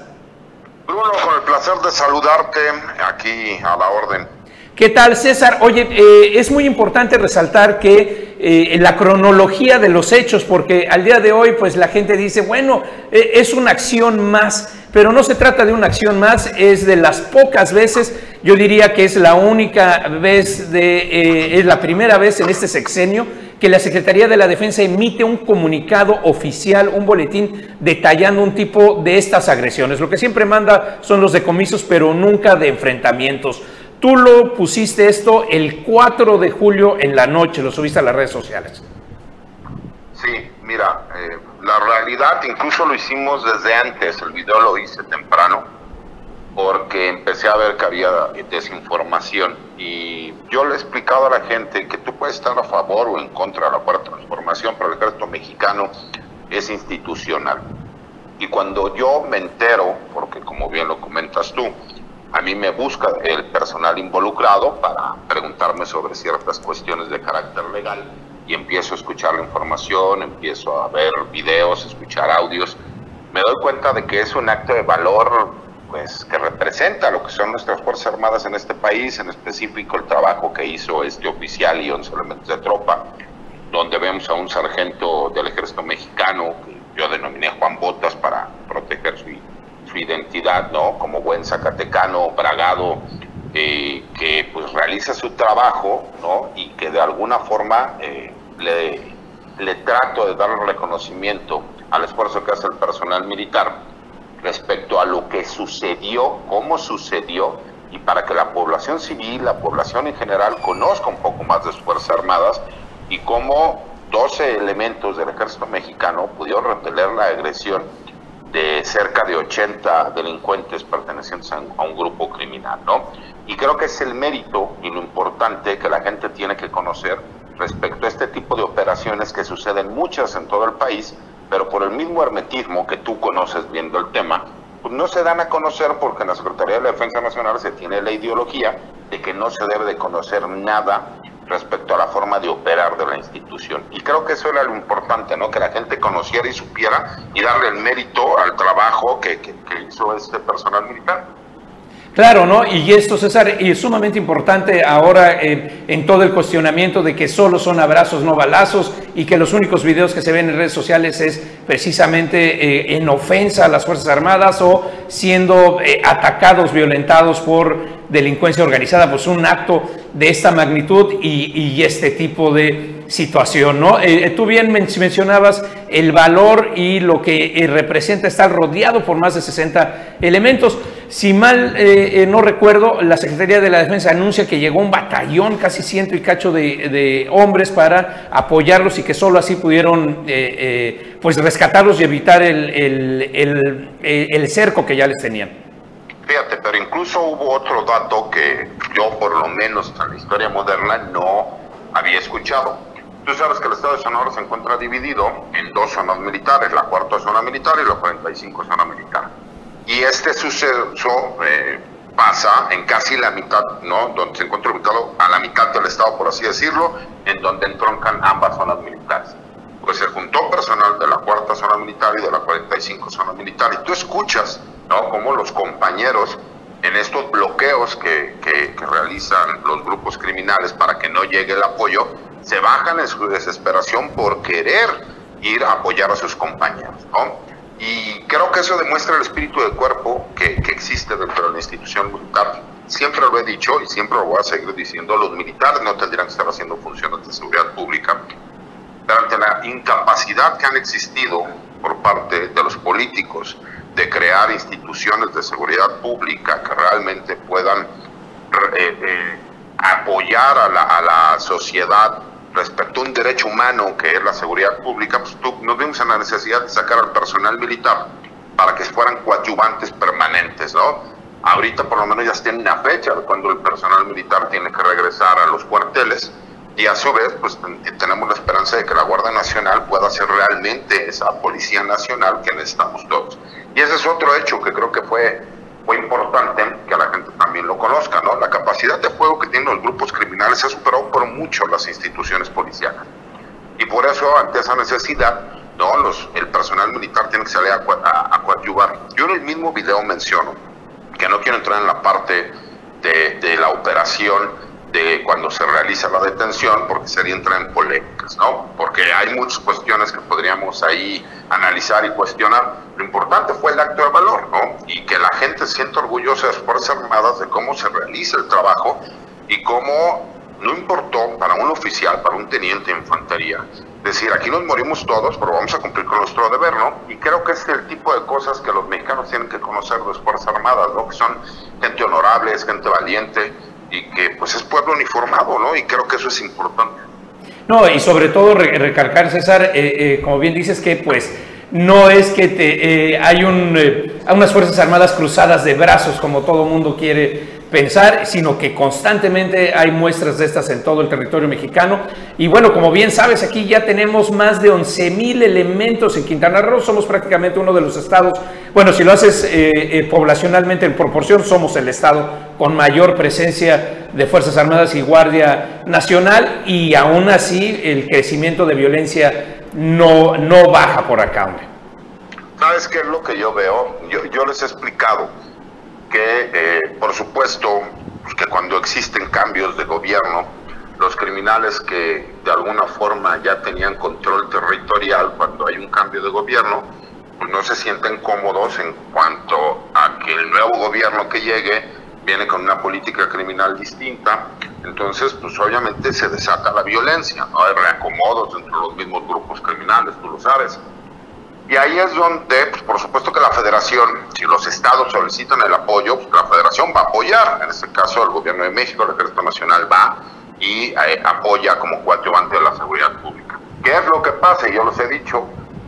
K: Bruno, con el placer de saludarte aquí a la orden.
B: ¿Qué tal, César? Oye, eh, es muy importante resaltar que eh, la cronología de los hechos, porque al día de hoy, pues la gente dice, bueno, eh, es una acción más, pero no se trata de una acción más, es de las pocas veces, yo diría que es la única vez, de, es la primera vez en este sexenio que la Secretaría de la Defensa emite un comunicado oficial, un boletín detallando un tipo de estas agresiones. Lo que siempre manda son los decomisos, pero nunca de enfrentamientos. Tú lo pusiste esto el 4 de julio en la noche, lo subiste a las redes sociales.
K: Sí, mira, eh, la realidad incluso lo hicimos desde antes, el video lo hice temprano porque empecé a ver que había desinformación y yo le he explicado a la gente que tú puedes estar a favor o en contra de la cuarta transformación, pero el ejército mexicano es institucional. Y cuando yo me entero, porque como bien lo comentas tú, a mí me busca el personal involucrado para preguntarme sobre ciertas cuestiones de carácter legal y empiezo a escuchar la información, empiezo a ver videos, escuchar audios, me doy cuenta de que es un acto de valor pues que representa lo que son nuestras Fuerzas Armadas en este país, en específico el trabajo que hizo este oficial y 11 elementos de tropa, donde vemos a un sargento del ejército mexicano, que yo denominé Juan Botas para proteger su, identidad, ¿no? Como buen zacatecano, bragado, eh, que pues realiza su trabajo, ¿no? Y que de alguna forma eh, le, le trato de dar reconocimiento al esfuerzo que hace el personal militar respecto a lo que sucedió, cómo sucedió, y para que la población civil, la población en general, conozca un poco más de sus Fuerzas Armadas y cómo 12 elementos del ejército mexicano pudieron repeler la agresión de cerca de 80 delincuentes pertenecientes a un grupo criminal, ¿no? Y creo que es el mérito y lo importante que la gente tiene que conocer respecto a este tipo de operaciones que suceden muchas en todo el país pero por el mismo hermetismo que tú conoces viendo el tema, pues no se dan a conocer porque en la Secretaría de la Defensa Nacional se tiene la ideología de que no se debe de conocer nada respecto a la forma de operar de la institución. Y creo que eso era lo importante, ¿no? Que la gente conociera y supiera y darle el mérito al trabajo que, hizo este personal militar.
B: Claro, ¿no? Y esto, César, es sumamente importante ahora en todo el cuestionamiento de que solo son abrazos, no balazos, y que los únicos videos que se ven en redes sociales es precisamente eh, en ofensa a las Fuerzas Armadas o siendo eh, atacados, violentados por delincuencia organizada, pues un acto de esta magnitud y, este tipo de situación, ¿no? tú bien mencionabas el valor y lo que representa estar rodeado por más de 60 elementos. Si mal eh, eh, no recuerdo, la Secretaría de la Defensa anuncia que llegó un batallón, casi ciento y cacho de, hombres para apoyarlos y que solo así pudieron eh, pues rescatarlos y evitar el, cerco que ya les tenían.
K: Fíjate, pero incluso hubo otro dato que yo por lo menos en la historia moderna no había escuchado. Tú sabes que el estado de Sonora se encuentra dividido en dos zonas militares, la cuarta zona militar y la 45 zona militar. Y este suceso eh, pasa en casi la mitad, ¿no? Donde se encuentra ubicado a la mitad del Estado, por así decirlo, en donde entroncan ambas zonas militares. Pues se juntó personal de la cuarta zona militar y de la 45 zona militar. Y tú escuchas, ¿no? Cómo los compañeros en estos bloqueos que, que, realizan los grupos criminales para que no llegue el apoyo, se bajan en su desesperación por querer ir a apoyar a sus compañeros. Y creo que eso demuestra el espíritu del cuerpo que, que, existe dentro de la institución militar. Siempre lo he dicho y siempre lo voy a seguir diciendo, los militares no tendrían que estar haciendo funciones de seguridad pública, pero ante la incapacidad que han existido por parte de los políticos de crear instituciones de seguridad pública que realmente puedan eh, eh, apoyar a la, a la sociedad respecto a un derecho humano que es la seguridad pública, pues nos vimos en la necesidad de sacar al personal militar para que fueran coadyuvantes permanentes, ¿no? Ahorita por lo menos ya tienen una fecha de cuando el personal militar tiene que regresar a los cuarteles y a su vez pues tenemos la esperanza de que la Guardia Nacional pueda ser realmente esa Policía Nacional que necesitamos todos. Y ese es otro hecho que creo que fue fue importante que la gente también lo conozca, ¿no? La capacidad de fuego que tienen los grupos criminales ha superado por mucho las instituciones policiales. Y por eso, ante esa necesidad, ¿no? Los, el personal militar tiene que salir a, a, coadyuvar. Yo en el mismo video menciono, que no quiero entrar en la parte de la operación de cuando se realiza la detención, porque sería entrar en polémicas, ¿no? Porque hay muchas cuestiones que podríamos ahí analizar y cuestionar. Lo importante fue el acto de valor, ¿no? Y que la gente sienta orgullosa de las Fuerzas Armadas de cómo se realiza el trabajo y cómo no importó para un oficial, para un teniente de infantería, decir, aquí nos morimos todos, pero vamos a cumplir con nuestro deber, ¿no? Y creo que es el tipo de cosas que los mexicanos tienen que conocer de las Fuerzas Armadas, ¿no? Que son gente honorable, es gente valiente, y que pues es pueblo uniformado, ¿no? Y creo que eso es importante.
B: No, y sobre todo recalcar, César, eh, eh, como bien dices, que pues no es que te, eh, hay un, unas Fuerzas Armadas cruzadas de brazos como todo mundo quiere pensar, sino que constantemente hay muestras de estas en todo el territorio mexicano. Y bueno, como bien sabes, aquí ya tenemos más de 11 mil elementos en Quintana Roo, somos prácticamente uno de los estados, bueno, si lo haces eh, eh, poblacionalmente en proporción, somos el estado con mayor presencia de Fuerzas Armadas y Guardia Nacional y aún así el crecimiento de violencia no, no baja por acá, hombre.
K: ¿Sabes qué es lo que yo veo? Yo, yo les he explicado que, eh, por supuesto, pues, que cuando existen cambios de gobierno, los criminales que de alguna forma ya tenían control territorial cuando hay un cambio de gobierno, pues no se sienten cómodos en cuanto a que el nuevo gobierno que llegue viene con una política criminal distinta, entonces pues obviamente se desata la violencia, ¿no? hay reacomodos entre los mismos grupos criminales, tú lo sabes. Y ahí es donde, pues, por supuesto que la federación, si los estados solicitan el apoyo, pues la federación va a apoyar. En este caso, el gobierno de México, el ejército nacional va y eh, apoya como coadyuvante de la seguridad pública. ¿Qué es lo que pasa? Yo les he dicho,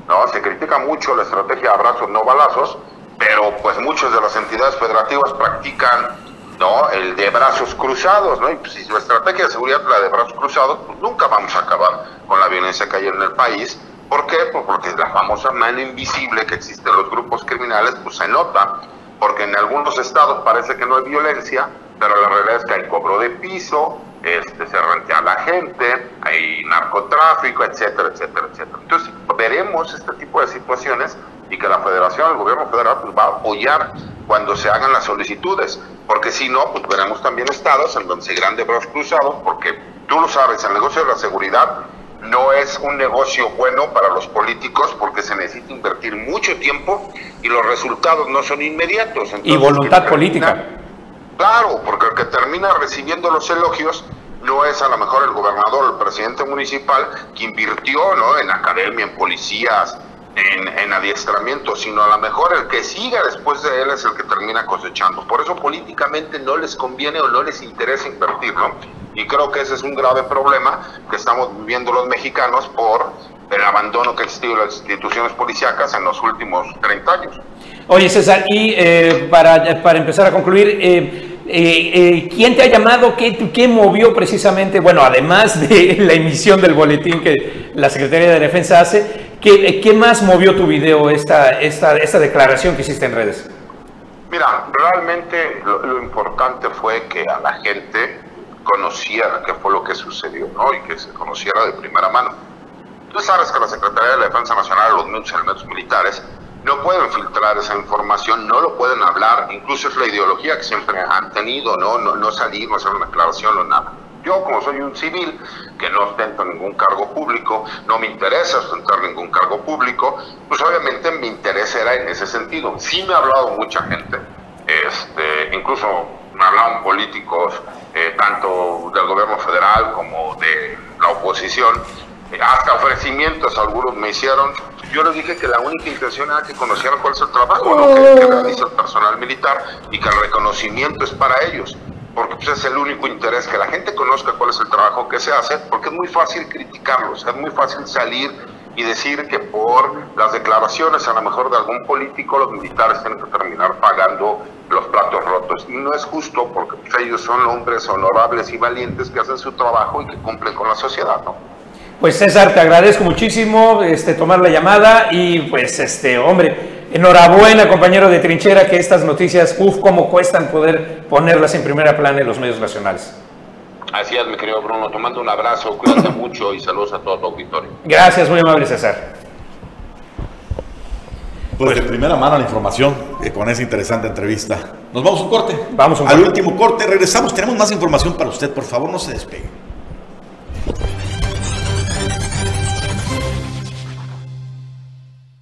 K: ¿no? Se critica mucho la estrategia de abrazos no balazos, pero pues muchas de las entidades federativas practican ¿no? el de brazos cruzados, ¿no? Y pues, si la estrategia de seguridad es la de brazos cruzados, pues nunca vamos a acabar con la violencia que hay en el país ¿Por qué? Pues porque la famosa mano invisible que existe en los grupos criminales, pues se nota, porque en algunos estados parece que no hay violencia, pero la realidad es que hay cobro de piso, este, se rentea a la gente, hay narcotráfico, etcétera, etcétera, etcétera. Entonces, veremos este tipo de situaciones y que la federación, el gobierno federal, pues, va a apoyar cuando se hagan las solicitudes, porque si no, pues veremos también estados en donde se grandes brazos cruzados, porque tú lo sabes, el negocio de la seguridad no es un negocio bueno para los políticos porque se necesita invertir mucho tiempo y los resultados no son inmediatos.
B: y voluntad política.
K: Claro, porque el que termina recibiendo los elogios no es a lo mejor el gobernador o el presidente municipal que invirtió ¿no? en academia, en policías, en, en, adiestramiento, sino a lo mejor el que siga después de él es el que termina cosechando. Por eso políticamente no les conviene o no les interesa invertir, ¿no? Y creo que ese es un grave problema que estamos viviendo los mexicanos por el abandono que ha existido de las instituciones policíacas en los últimos 30 años.
B: Oye, César, y eh, para, para, empezar a concluir, eh, eh, ¿quién te ha llamado? ¿Qué, ¿Qué movió precisamente? Bueno, además de la emisión del boletín que la Secretaría de Defensa hace, ¿qué, qué más movió tu video, esta, esta, esta declaración que hiciste en redes?
K: Mira, realmente lo, lo importante fue que a la gente conociera qué fue lo que sucedió, ¿no? Y que se conociera de primera mano. Tú sabes que la Secretaría de la Defensa Nacional, los muchos elementos militares, no pueden filtrar esa información, no lo pueden hablar, incluso es la ideología que siempre han tenido, ¿no? No, no salir, no hacer una declaración o nada. Yo, como soy un civil que no ostento ningún cargo público, no me interesa ostentar ningún cargo público, pues obviamente mi interés era en ese sentido. Sí me ha hablado mucha gente, este, incluso me hablaban políticos, eh, tanto del gobierno federal como de la oposición, eh, hasta ofrecimientos algunos me hicieron. Yo les dije que la única intención era que conocieran cuál es el trabajo lo que, que realiza el personal militar y que el reconocimiento es para ellos porque pues, es el único interés que la gente conozca cuál es el trabajo que se hace, porque es muy fácil criticarlos, es muy fácil salir y decir que por las declaraciones a lo mejor de algún político los militares tienen que terminar pagando los platos rotos. Y no es justo porque pues, ellos son hombres honorables y valientes que hacen su trabajo y que cumplen con la sociedad, ¿no?
B: Pues César, te agradezco muchísimo este, tomar la llamada y pues este hombre, enhorabuena compañero de trinchera que estas noticias, uff, cómo cuestan poder ponerlas en primera plana en los medios nacionales.
K: Así es, mi querido Bruno, tomando un abrazo, cuídate mucho y saludos a todo tu auditorio.
B: Gracias, muy amable César.
G: Pues de primera mano la información eh, con esa interesante entrevista. Nos vamos a un corte.
B: Vamos a un
G: Al
B: corte.
G: último corte, regresamos. Tenemos más información para usted. Por favor, no se despegue.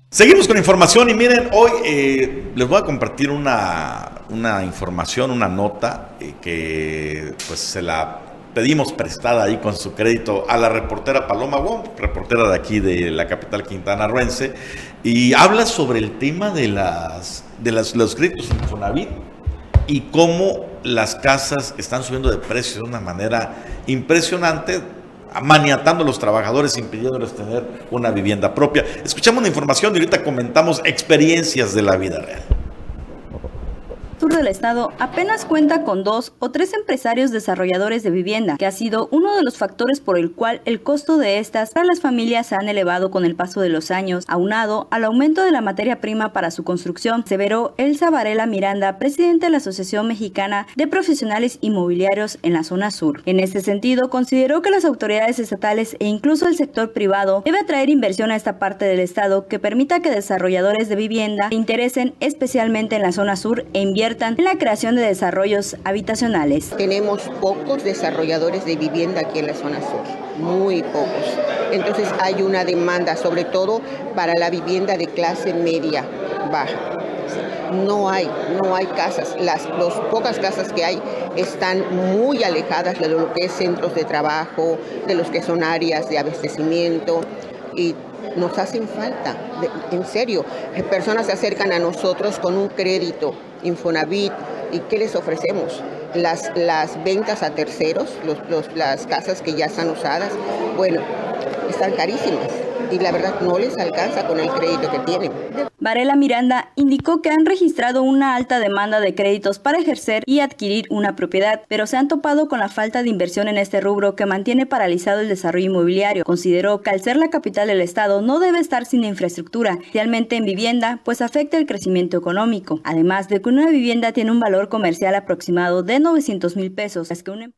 G: Seguimos con información y miren, hoy eh, les voy a compartir una, una información, una nota eh, que pues se la pedimos prestada ahí con su crédito a la reportera Paloma Wong, reportera de aquí de la capital quintanarruense, y habla sobre el tema de, las, de las, los créditos Infonavit y cómo las casas están subiendo de precio de una manera impresionante, maniatando a los trabajadores, impidiéndoles tener una vivienda propia. Escuchamos la información y ahorita comentamos experiencias de la vida real
L: sur del estado apenas cuenta con dos o tres empresarios desarrolladores de vivienda, que ha sido uno de los factores por el cual el costo de estas para las familias se han elevado con el paso de los años, aunado al aumento de la materia prima para su construcción, severó Elsa Varela Miranda, presidente de la Asociación Mexicana de Profesionales Inmobiliarios en la zona sur. En este sentido, consideró que las autoridades estatales e incluso el sector privado debe atraer inversión a esta parte del estado que permita que desarrolladores de vivienda se interesen especialmente en la zona sur e inviertan en la creación de desarrollos habitacionales.
M: Tenemos pocos desarrolladores de vivienda aquí en la zona sur, muy pocos. Entonces hay una demanda, sobre todo para la vivienda de clase media baja. No hay, no hay casas. Las los pocas casas que hay están muy alejadas de lo que es centros de trabajo, de los que son áreas de abastecimiento y nos hacen falta, en serio. Personas se acercan a nosotros con un crédito Infonavit y qué les ofrecemos. Las, las ventas a terceros, las casas que ya están usadas, bueno, están carísimas y la verdad no les alcanza con el crédito que tienen.
L: Varela Miranda indicó que han registrado una alta demanda de créditos para ejercer y adquirir una propiedad, pero se han topado con la falta de inversión en este rubro que mantiene paralizado el desarrollo inmobiliario. Consideró que al ser la capital del estado no debe estar sin infraestructura, especialmente en vivienda, pues afecta el crecimiento económico. Además de que una vivienda tiene un valor comercial aproximado de 900 mil pesos, es que una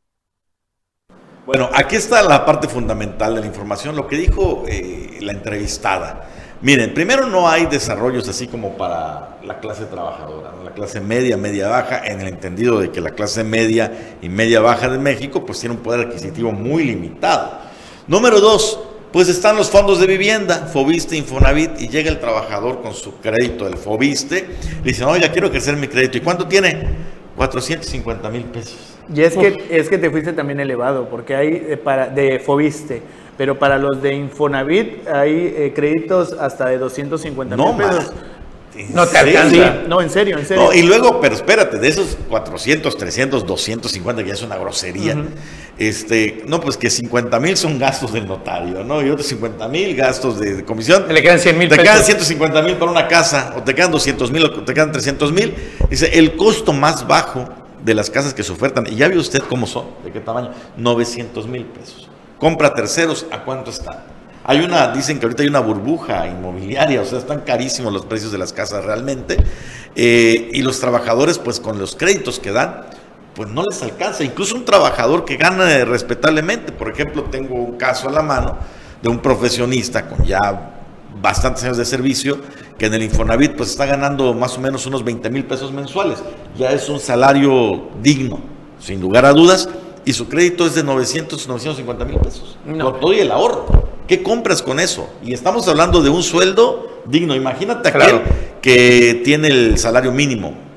G: bueno, aquí está la parte fundamental de la información, lo que dijo eh, la entrevistada. Miren, primero no hay desarrollos así como para la clase trabajadora, la clase media, media baja, en el entendido de que la clase media y media baja de México pues tiene un poder adquisitivo muy limitado. Número dos, pues están los fondos de vivienda, Fobiste, Infonavit, y llega el trabajador con su crédito del Fobiste, le dicen, oye, quiero crecer mi crédito, ¿y cuánto tiene? 450 mil pesos.
A: Y es que, es que te fuiste también elevado, porque hay eh, para, de Fobiste, pero para los de Infonavit hay eh, créditos hasta de 250 mil pesos.
G: No te alcanza.
A: no, en serio, en serio.
G: y luego, pero espérate, de esos 400, 300, 250, que ya es una grosería, este, no, pues que 50 mil son gastos del notario, ¿no? Y otros 50 mil gastos de, comisión.
B: Le quedan 100 mil
G: Te quedan 150 mil para una casa, o te quedan 200 mil, o te quedan 300 mil. Dice, el costo más bajo de las casas que se ofertan, y ya vio usted cómo son, de qué tamaño, 900 mil pesos. Compra terceros, ¿a cuánto está? Hay una, dicen que ahorita hay una burbuja inmobiliaria, o sea, están carísimos los precios de las casas realmente, eh, y los trabajadores, pues con los créditos que dan, pues no les alcanza. Incluso un trabajador que gana respetablemente, por ejemplo, tengo un caso a la mano de un profesionista con ya bastantes años de servicio, que en el Infonavit pues está ganando más o menos unos 20 mil pesos mensuales. Ya es un salario digno, sin lugar a dudas, y su crédito es de 900, 950 mil pesos. No. Con todo y el ahorro. ¿Qué compras con eso? Y estamos hablando de un sueldo digno. Imagínate aquel que tiene el salario mínimo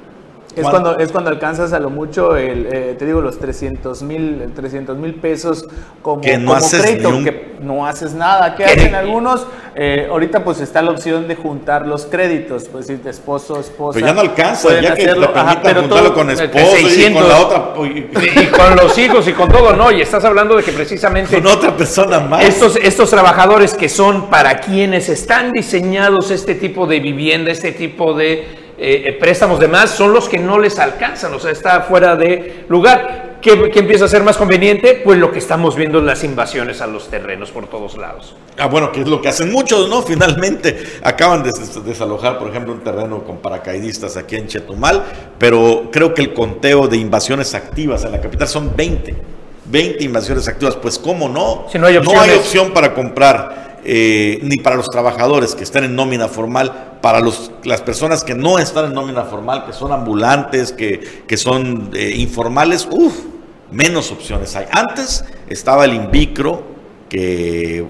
A: es cuando, es cuando alcanzas a lo mucho, el, eh, te digo, los 300 mil 300 mil pesos como,
G: que no haces
A: crédito, que no haces nada. ¿Qué hacen algunos? Eh, ahorita pues está la opción de juntar los créditos, pues decir, esposo, esposa.
G: Pero ya no alcanza, ya que te
A: pero
G: juntarlo con esposo y con la otra.
B: Y, con los hijos y con todo, ¿no? Y estás hablando de que precisamente...
G: Con otra persona más.
B: Estos, estos trabajadores que son para quienes están diseñados este tipo de vivienda, este tipo de eh, eh, préstamos de más son los que no les alcanzan, o sea, está fuera de lugar. ¿Qué, empieza a ser más conveniente? Pues lo que estamos viendo en las invasiones a los terrenos por todos lados.
G: Ah, bueno, que es lo que hacen muchos, ¿no? Finalmente acaban de desalojar, por ejemplo, un terreno con paracaidistas aquí en Chetumal, pero creo que el conteo de invasiones activas en la capital son 20. 20 invasiones activas, pues cómo no?
B: Si no, hay
G: no hay opción para comprar eh, ni para los trabajadores que están en nómina formal, para los, las personas que no están en nómina formal, que son ambulantes, que, que son eh, informales, uff, menos opciones hay. Antes estaba el Invicro, que,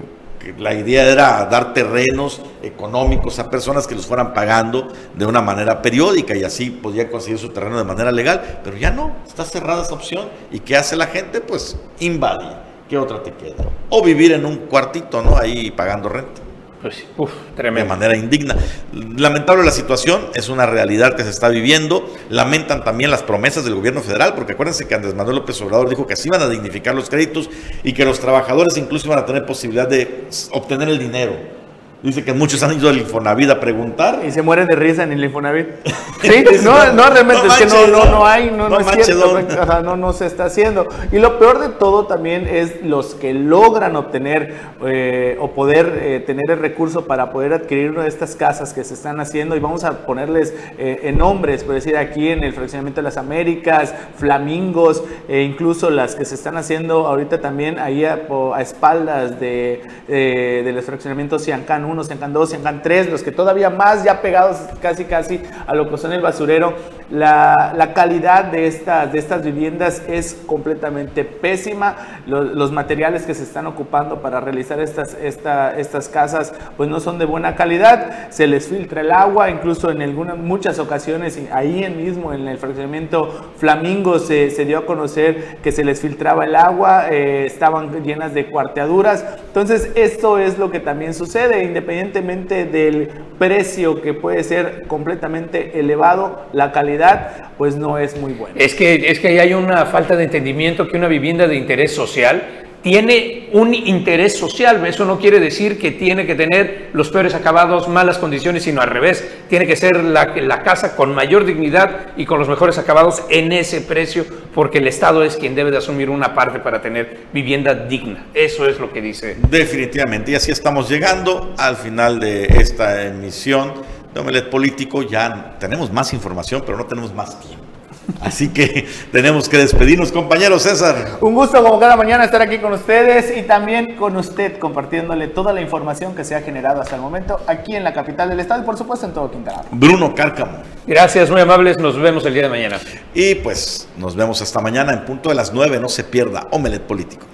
G: la idea era dar terrenos económicos a personas que los fueran pagando de una manera periódica y así podía conseguir su terreno de manera legal, pero ya no, está cerrada esa opción. ¿Y qué hace la gente? Pues invade ¿qué otra te queda? O vivir en un cuartito, ¿no? Ahí pagando renta.
B: Pues, uf, tremendo.
G: De manera indigna. Lamentable la situación, es una realidad que se está viviendo. Lamentan también las promesas del gobierno federal, porque acuérdense que Andrés Manuel López Obrador dijo que así iban a dignificar los créditos y que los trabajadores incluso iban a tener posibilidad de obtener el dinero. Dice que muchos han ido al Infonavit a preguntar.
A: Y se mueren de risa en el Infonavit. sí, no, no, realmente es que no, no, no hay, no, no, es cierto, no, no se está haciendo. Y lo peor de todo también es los que logran obtener eh, o poder eh, tener el recurso para poder adquirir una de estas casas que se están haciendo. Y vamos a ponerles eh, en nombres, por decir aquí en el fraccionamiento de las Américas, Flamingos, e incluso las que se están haciendo ahorita también ahí a, espaldas de, de los fraccionamientos Ciancán 1, Ciancán 2, Ciancán 3, los que todavía más ya pegados casi casi a lo que son el basurero, la, la calidad de estas, de estas viviendas es completamente pésima. Los, materiales que se están ocupando para realizar estas, esta, estas casas pues no son de buena calidad, se les filtra el agua, incluso en algunas, muchas ocasiones ahí mismo en el fraccionamiento Flamingo se, se dio a conocer que se les filtraba el agua, eh, estaban llenas de cuarteaduras. Entonces esto es lo que también sucede, independientemente del precio que puede ser completamente elevado, la calidad pues no es muy buena.
B: Es que, es que hay una falta de entendimiento que una vivienda de interés social tiene un interés social. Eso no quiere decir que tiene que tener los peores acabados, malas condiciones, sino al revés. Tiene que ser la, casa con mayor dignidad y con los mejores acabados en ese precio, porque el Estado es quien debe de asumir una parte para tener vivienda digna. Eso es lo que dice.
G: Definitivamente. Y así estamos llegando al final de esta emisión de Omelet Político. Ya tenemos más información, pero no tenemos más tiempo. Así que tenemos que despedirnos, compañeros César.
A: Un gusto como cada mañana estar aquí con ustedes y también con usted compartiéndole toda la información que se ha generado hasta el momento aquí en la capital del estado y por supuesto en todo Quintana Roo.
G: Bruno Cárcamo.
B: Gracias, muy amables, nos vemos el día de mañana.
G: Y pues nos vemos hasta mañana en punto de las 9, no se pierda Omelet Político.